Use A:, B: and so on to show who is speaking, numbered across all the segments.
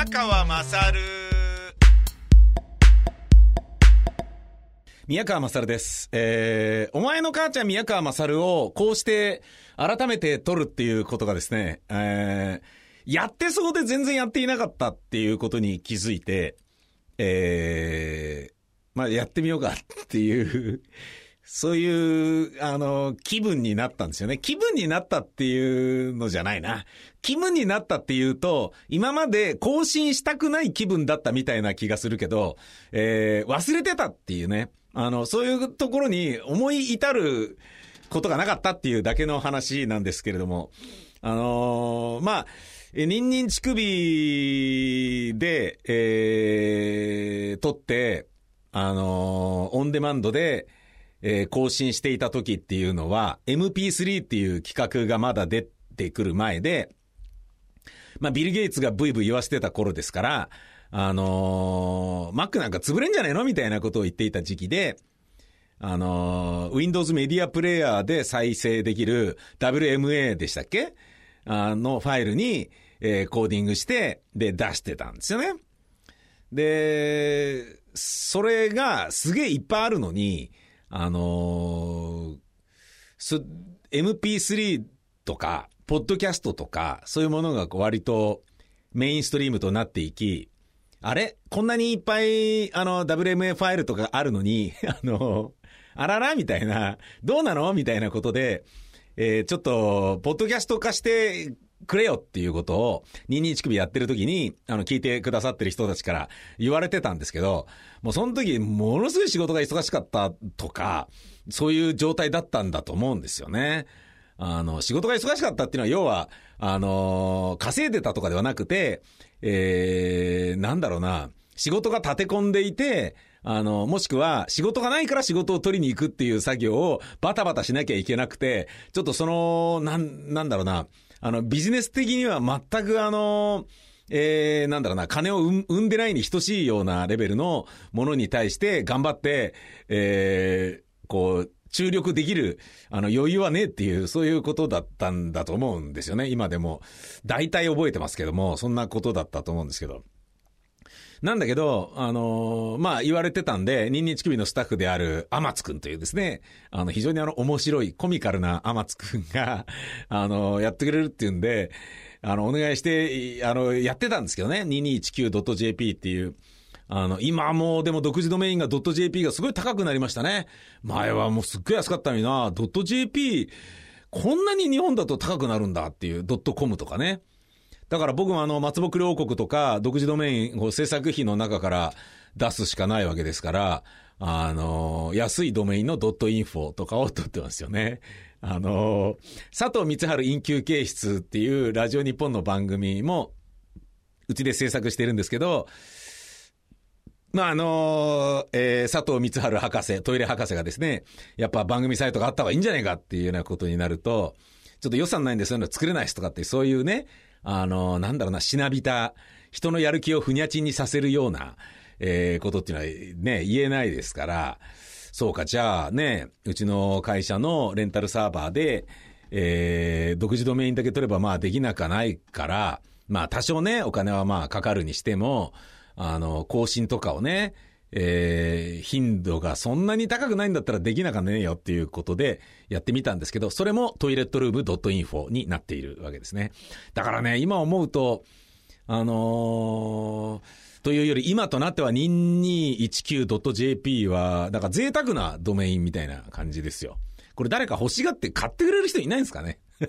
A: 宮川まさる
B: 宮川勝です。えー、お前の母ちゃん宮川勝をこうして改めて撮るっていうことがですね、えー、やってそうで全然やっていなかったっていうことに気づいて、えー、まあやってみようかっていうそういう、あの、気分になったんですよね。気分になったっていうのじゃないな。気分になったっていうと、今まで更新したくない気分だったみたいな気がするけど、えー、忘れてたっていうね。あの、そういうところに思い至ることがなかったっていうだけの話なんですけれども、あのー、まあ、ニンニン乳首で、えー、撮って、あのー、オンデマンドで、えー、更新していた時っていうのは、MP3 っていう企画がまだ出てくる前で、まあ、ビル・ゲイツがブイブイ言わせてた頃ですから、あのー、Mac なんか潰れんじゃねえのみたいなことを言っていた時期で、あのー、Windows メディアプレイヤーで再生できる WMA でしたっけ？あのファイルに、えー、コーディングして、で、出してたんですよね。で、それがすげえいっぱいあるのに、あのー、MP3 とか、ポッドキャストとか、そういうものが割とメインストリームとなっていき、あれ？こんなにいっぱい、あの、WMA ファイルとかあるのに、あの、あららみたいな、どうなの？みたいなことで、えー、ちょっと、ポッドキャスト化してくれよっていうことを、221首やってる時に、あの、聞いてくださってる人たちから言われてたんですけど、もうその時、ものすごい仕事が忙しかったとか、そういう状態だったんだと思うんですよね。あの、仕事が忙しかったっていうのは、要は、あの、稼いでたとかではなくて、えー、なんだろうな、仕事が立て込んでいて、あの、もしくは仕事がないから仕事を取りに行くっていう作業をバタバタしなきゃいけなくて、ちょっとその、なん、なんだろうな、あの、ビジネス的には全くあの、えー、なんだろうな、金を生んでないに等しいようなレベルのものに対して頑張って、えー、こう、注力できる、あの、余裕はねえっていう、そういうことだったんだと思うんですよね。今でも。大体覚えてますけども、そんなことだったと思うんですけど。なんだけど、あのー、まあ、言われてたんで、ニンニチ首のスタッフである、アマツくんというですね、あの、非常にあの、面白い、コミカルなアマツくんが、あのー、やってくれるっていうんで、あの、お願いして、あの、やってたんですけどね、2219.jp っていう、あの、今もうでも独自ドメインが .jp がすごい高くなりましたね。前はもうすっごい安かったのにな、.jp、こんなに日本だと高くなるんだっていう、.com とかね。だから僕もあの、松木王国とか、独自ドメインを制作費の中から出すしかないわけですから、あの、安いドメインのドットインフォとかを取ってますよね。あの、佐藤光春陰休形室っていうラジオ日本の番組も、うちで制作してるんですけど、まあ、あのえー、佐藤光春博士、トイレ博士がですね、やっぱ番組サイトがあった方がいいんじゃないかっていうようなことになると、ちょっと予算ないんでそういうの作れないですとかって、そういうね、あの、なんだろうな、しなびた、人のやる気をふにゃちんにさせるような、えー、ことっていうのはね、言えないですから、そうか、じゃあね、うちの会社のレンタルサーバーで、えー、独自ドメインだけ取ればまあできなくはないから、まあ多少ね、お金はまあかかるにしても、あの、更新とかをね、えー、頻度がそんなに高くないんだったらできなかねえよっていうことでやってみたんですけど、それもトイレットルーム .info になっているわけですね。だからね、今思うと、あのー、というより今となっては 2219.jp は、だから贅沢なドメインみたいな感じですよ。これ誰か欲しがって買ってくれる人いないんですかね？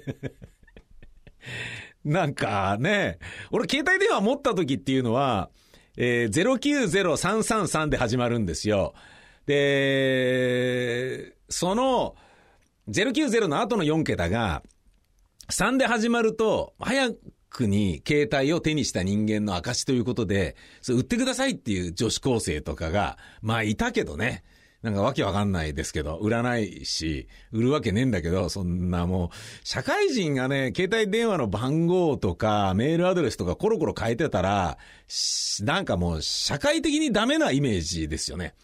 B: なんかね、俺携帯電話持った時っていうのは、えー、090333で始まるんですよ。で、その090の後の4桁が3で始まると、早くに携帯を手にした人間の証ということで、それ売ってくださいっていう女子高生とかが、まあいたけどね。なんかわけわかんないですけど、売らないし、売るわけねえんだけど、そんなもう、社会人がね、携帯電話の番号とか、メールアドレスとかコロコロ変えてたら、なんかもう、社会的にダメなイメージですよね。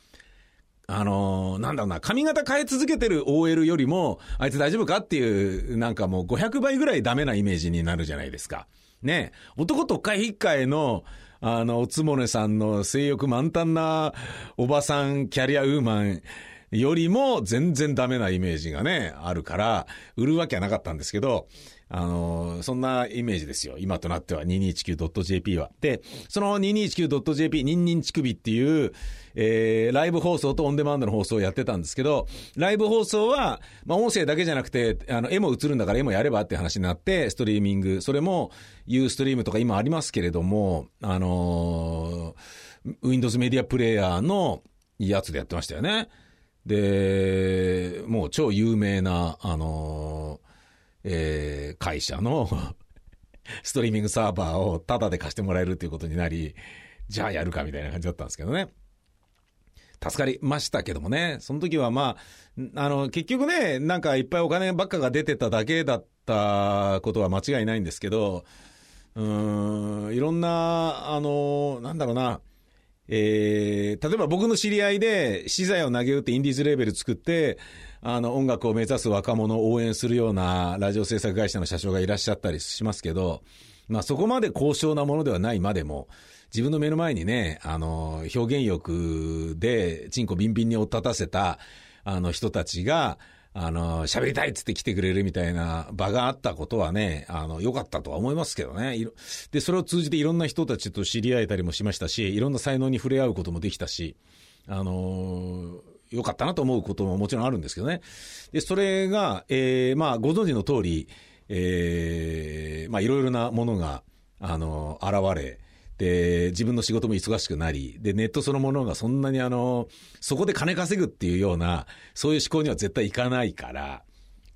B: あのー、なんだろうな、髪型変え続けてる OL よりも、あいつ大丈夫かっていう、なんかもう500倍ぐらいダメなイメージになるじゃないですか。ね男とか引っかえの、あの、おつもねさんの性欲満タンなおばさんキャリアウーマンよりも全然ダメなイメージがね、あるから、売るわけはなかったんですけど、あの、そんなイメージですよ。今となっては 2219.jp は。で、その 2219.jp、ニンニン乳首っていう、えー、ライブ放送とオンデマンドの放送をやってたんですけど、ライブ放送は、まあ、音声だけじゃなくて、あの、絵も映るんだから絵もやればって話になって、ストリーミング、それも、ユーストリームとか今ありますけれども、あのー、Windows メディアプレイヤーのやつでやってましたよね。で、もう超有名な、あのえー、会社の ストリーミングサーバーをタダで貸してもらえるっていうことになり、じゃあやるかみたいな感じだったんですけどね。助かりましたけどもね。その時はまあ、あの、結局ね、なんかいっぱいお金ばっかが出てただけだったことは間違いないんですけど、うん、いろんな、あの、なんだろうな、えー、例えば僕の知り合いで資材を投げ打ってインディーズレーベル作って、あの、音楽を目指す若者を応援するようなラジオ制作会社の社長がいらっしゃったりしますけど、まあそこまで高尚なものではないまでも、自分の目の前にね、あの、表現欲で、チンコビンビンに追っ立たせた、あの人たちが、あの、喋りたいっつって来てくれるみたいな場があったことはね、あの、良かったとは思いますけどね。で、それを通じていろんな人たちと知り合えたりもしましたし、いろんな才能に触れ合うこともできたし、あの良かったなと思うことももちろんあるんですけどね。で、それが、えー、まあ、ご存知の通り、えー、まあ、いろいろなものが、あの、現れ、で、自分の仕事も忙しくなり、で、ネットそのものがそんなにあの、そこで金稼ぐっていうような、そういう思考には絶対いかないから、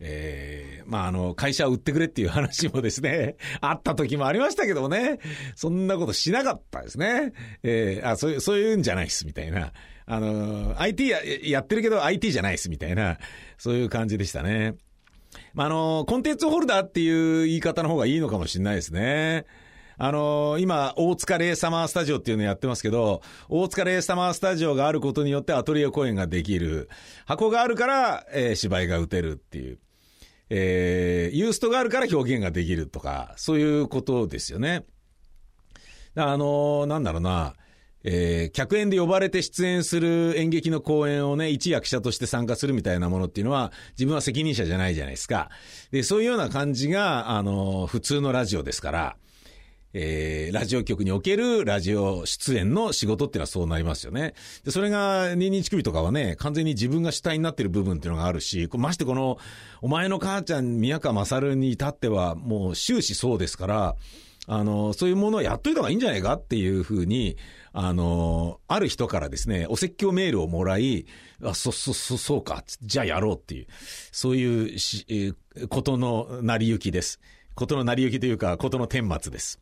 B: えー、まあ、あの、会社を売ってくれっていう話もですね、あった時もありましたけどもね、そんなことしなかったですね。ええー、あ、そういう、そういうんじゃないっす、みたいな。あの、IT ややってるけど IT じゃないっす、みたいな、そういう感じでしたね。まあ、あの、コンテンツホルダーっていう言い方の方がいいのかもしれないですね。あの、今、大塚レイサマースタジオっていうのやってますけど、大塚レイサマースタジオがあることによってアトリエ公演ができる。箱があるから、えー、芝居が打てるっていう。えー、ユーストがあるから表現ができるとか、そういうことですよね。あのー、なんだろうな、えー、客演で呼ばれて出演する演劇の公演をね、一役者として参加するみたいなものっていうのは、自分は責任者じゃないじゃないですか。で、そういうような感じが、あのー、普通のラジオですから、えー、ラジオ局におけるラジオ出演の仕事っていうのはそうなりますよね。で、それが、二日首とかはね、完全に自分が主体になってる部分っていうのがあるし、ましてこの、お前の母ちゃん、宮川勝に至っては、もう終始そうですから、あの、そういうものをやっといた方がいいんじゃないかっていうふうに、あの、ある人からですね、お説教メールをもらい、あ、そ、そ、そ、そうか、じゃあやろうっていう、そういうし、えー、ことの成り行きです。ことの成り行きというか、ことの顛末です。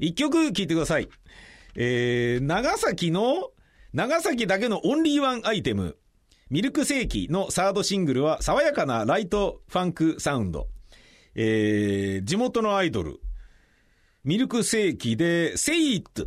B: 一曲聴いてください。えー、長崎の、長崎だけのオンリーワンアイテム、ミルクセーキのサードシングルは爽やかなライトファンクサウンド。えー、地元のアイドル、ミルクセーキで、セイット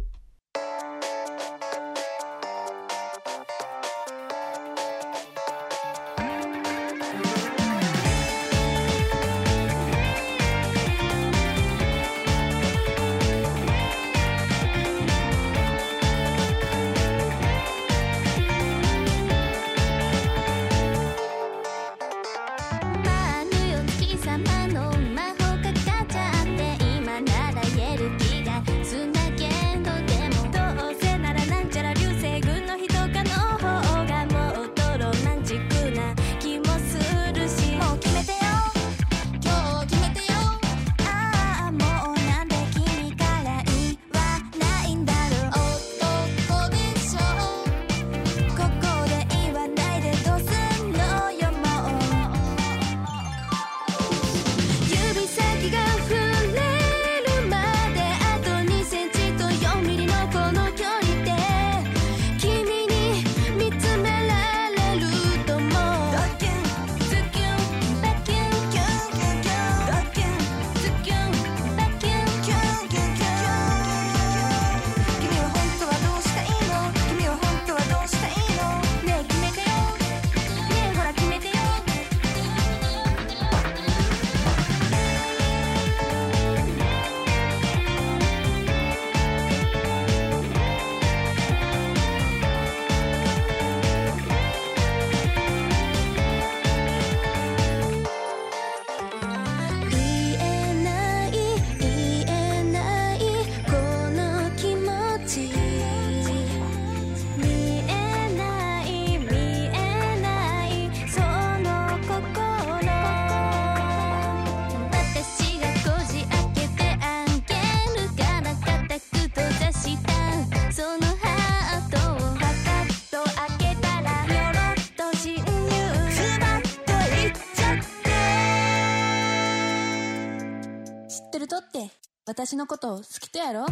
A: 知ってるとって私のこと好きとやろ？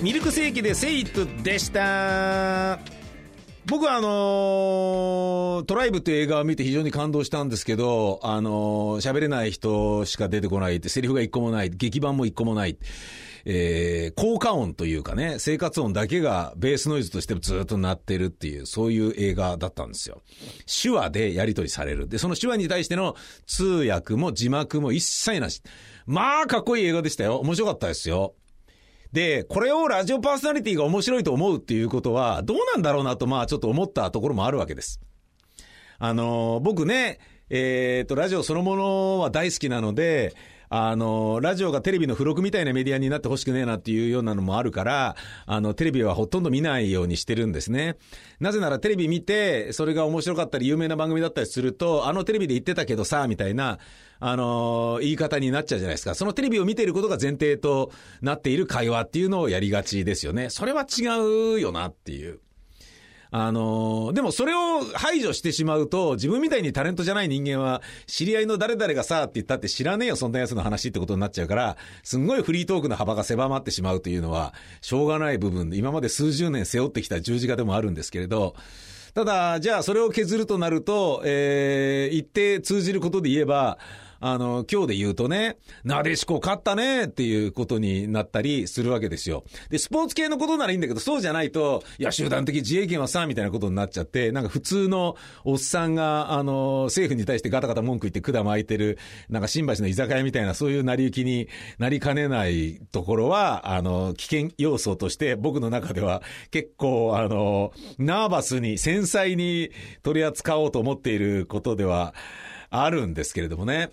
B: ミルクセーキでセイトでした。僕はあのートライブという映画を見て非常に感動したんですけど、あのー喋れない人しか出てこないって、セリフが一個もない、劇版も一個もない。えー、効果音というかね、生活音だけがベースノイズとしてずっと鳴ってるっていう、そういう映画だったんですよ。手話でやり取りされる。で、その手話に対しての通訳も字幕も一切なし。まあ、かっこいい映画でしたよ。面白かったですよ。で、これをラジオパーソナリティが面白いと思うっていうことは、どうなんだろうなと、まあちょっと思ったところもあるわけです。あの、僕ね、えっ、と、ラジオそのものは大好きなので、あの、ラジオがテレビの付録みたいなメディアになってほしくねえなっていうようなのもあるから、あの、テレビはほとんど見ないようにしてるんですね。なぜならテレビ見て、それが面白かったり有名な番組だったりすると、あのテレビで言ってたけどさ、みたいな、あの言い方になっちゃうじゃないですか。そのテレビを見ていることが前提となっている会話っていうのをやりがちですよね。それは違うよなっていう。あのーでもそれを排除してしまうと、自分みたいにタレントじゃない人間は、知り合いの誰々がさって言ったって知らねえよ、そんな奴の話ってことになっちゃうから、すんごいフリートークの幅が狭まってしまうというのは、しょうがない部分。で、今まで数十年背負ってきた十字架でもあるんですけれど、ただ、じゃあそれを削るとなると、えー、一定通じることで言えば、あの、今日で言うとね、なでしこ勝ったねっていうことになったりするわけですよ。で、スポーツ系のことならいいんだけど、そうじゃないと、いや、集団的自衛権はさ、みたいなことになっちゃって、なんか普通のおっさんが、あの、政府に対してガタガタ文句言って管巻いてる、なんか新橋の居酒屋みたいな、そういう成り行きになりかねないところは、あの、危険要素として僕の中では結構、あの、ナーバスに、繊細に取り扱おうと思っていることではあるんですけれどもね。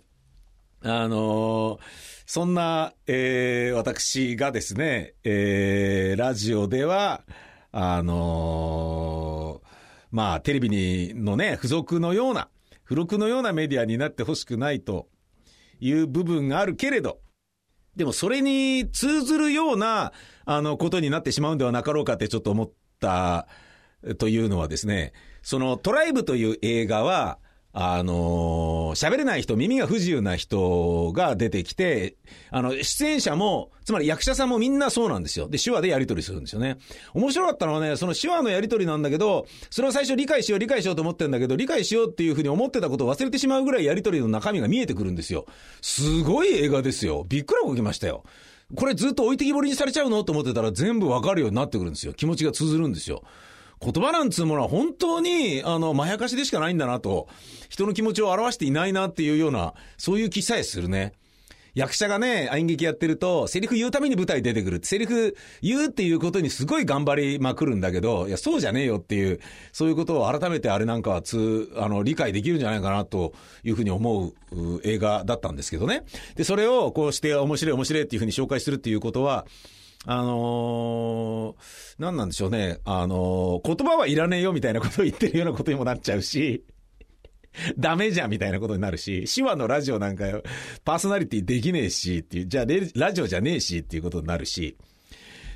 B: あのーそんな、えー私がですね、えーラジオでは、あのーまあ、テレビにのね、付属のような、付録のようなメディアになってほしくないという部分があるけれど、でもそれに通ずるような、あの、ことになってしまうんではなかろうかってちょっと思ったというのはですね、そのトライブという映画は、あの喋れない人、耳が不自由な人が出てきて、あの、出演者も、つまり役者さんもみんなそうなんですよ。で、手話でやり取りするんですよね。面白かったのはね、その手話のやり取りなんだけど、それを最初理解しよう、理解しようと思ってんだけど、理解しようっていうふうに思ってたことを忘れてしまうぐらいやり取りの中身が見えてくるんですよ。すごい映画ですよ。びっくらこきましたよ。これずっと置いてきぼりにされちゃうの？と思ってたら全部わかるようになってくるんですよ。気持ちが通ずるんですよ。言葉なんつうものは本当に、あの、まやかしでしかないんだなと、人の気持ちを表していないなっていうような、そういう気さえするね。役者がね、演劇やってると、セリフ言うために舞台出てくる。セリフ言うっていうことにすごい頑張りまくるんだけど、いや、そうじゃねえよっていう、そういうことを改めてあれなんかはつ、あの、理解できるんじゃないかなというふうに思うう映画だったんですけどね。で、それをこうして面白い面白いっていうふうに紹介するっていうことは、あのー、何なんでしょうね。あのー言葉はいらねえよみたいなことを言ってるようなことにもなっちゃうし、ダメじゃんみたいなことになるし、手話のラジオなんか、パーソナリティできねえしっていう、じゃあラジオじゃねえしっていうことになるし、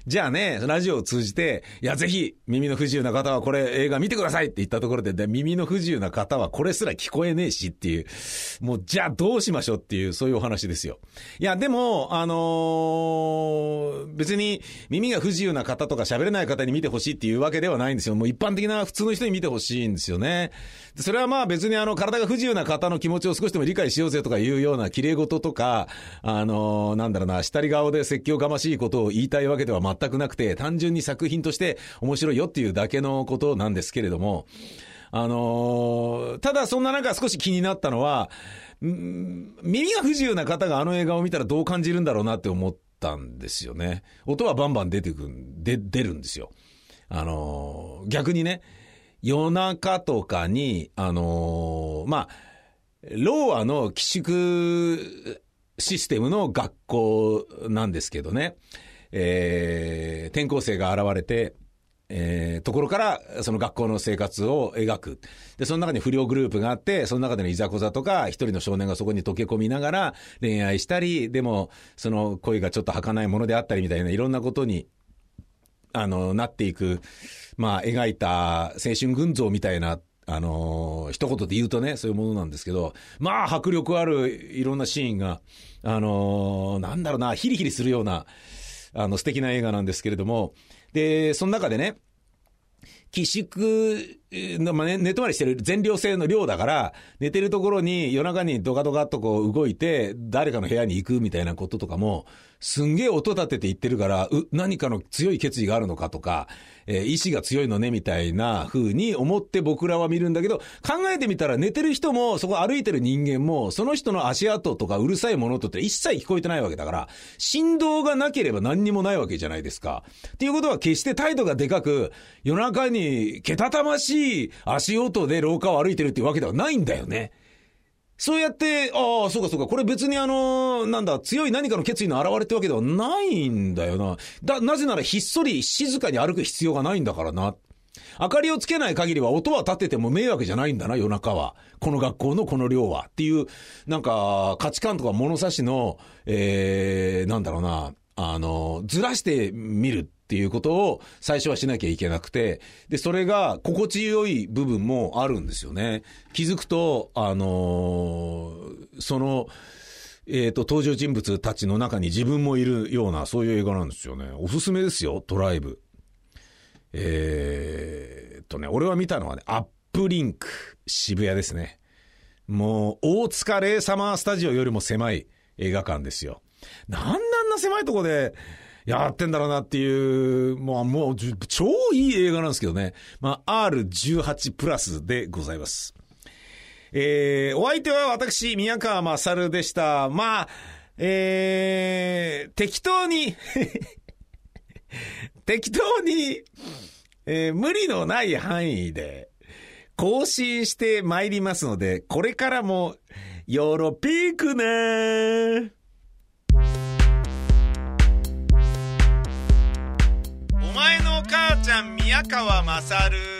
B: じゃあね、ラジオを通じて、いや、ぜひ、耳の不自由な方はこれ映画見てくださいって言ったところで、で耳の不自由な方はこれすら聞こえねえしっていう、もう、じゃあどうしましょうっていう、そういうお話ですよ。いや、でも、あのー別に耳が不自由な方とか喋れない方に見てほしいっていうわけではないんですよ。もう一般的な普通の人に見てほしいんですよね。それはまあ別にあの、体が不自由な方の気持ちを少しでも理解しようぜとかいうような綺麗事とか、あのーなんだろうな、下り顔で説教がましいことを言いたいわけでは全くなくて、単純に作品として面白いよっていうだけのことなんですけれども、あのーただそんな中少し気になったのは、耳が不自由な方があの映画を見たらどう感じるんだろうなって思ったんですよね。音はバンバン出てくん、で、出るんですよ。あのー逆にね、夜中とかに、あのーまあ、ローアの寄宿システムの学校なんですけどね、えー転校生が現れて、えーところから、その学校の生活を描く。で、その中に不良グループがあって、その中でのいざこざとか、一人の少年がそこに溶け込みながら恋愛したり、でも、その恋がちょっと儚いものであったりみたいな、いろんなことにあの、なっていく、まあ、描いた青春群像みたいな、あの、一言で言うとね、そういうものなんですけど、まあ、迫力あるいろんなシーンが、あの、なんだろうな、ヒリヒリするような、あの、素敵な映画なんですけれども、で、その中でね、寄宿の、まあ、寝泊まりしてる全寮制の寮だから、寝てるところに夜中にドカドカっとこう動いて、誰かの部屋に行くみたいなこととかも、すんげえ音立てて言ってるから、う、何かの強い決意があるのかとか、えー、意志が強いのねみたいな風に思って僕らは見るんだけど、考えてみたら寝てる人も、そこ歩いてる人間も、その人の足跡とかうるさいものとって一切聞こえてないわけだから、振動がなければ何にもないわけじゃないですか。っていうことは決して態度がでかく、夜中にけたたましい足音で廊下を歩いてるっていうわけではないんだよね。そうやって、ああ、そうかそうか、これ別にあの、なんだ、強い何かの決意の表れってわけではないんだよな。だ、なぜならひっそり静かに歩く必要がないんだからな。明かりをつけない限りは音は立てても迷惑じゃないんだな、夜中は。この学校のこの量は。っていう、なんか、価値観とか物差しの、えー、なんだろうな、あの、ずらしてみるっていうことを最初はしなきゃいけなくて、で、それが心地よい部分もあるんですよね。気づくと、あのー、その、えっ、ー、と、登場人物たちの中に自分もいるような、そういう映画なんですよね。おすすめですよ、ドライブ。えー、とね、俺は見たのはね、アップリンク、渋谷ですね。もう、大塚レイサマースタジオよりも狭い映画館ですよ。なんであんな狭いとこで、やってんだろうなっていう、もう、もう、超いい映画なんですけどね。まあ、R18 プラスでございます。えー、お相手は私、宮川勝でした。まあ、えー、適当に 適当に、えー、無理のない範囲で更新して参りますので、これからもよろぴーくねー。ちゃん宮川勝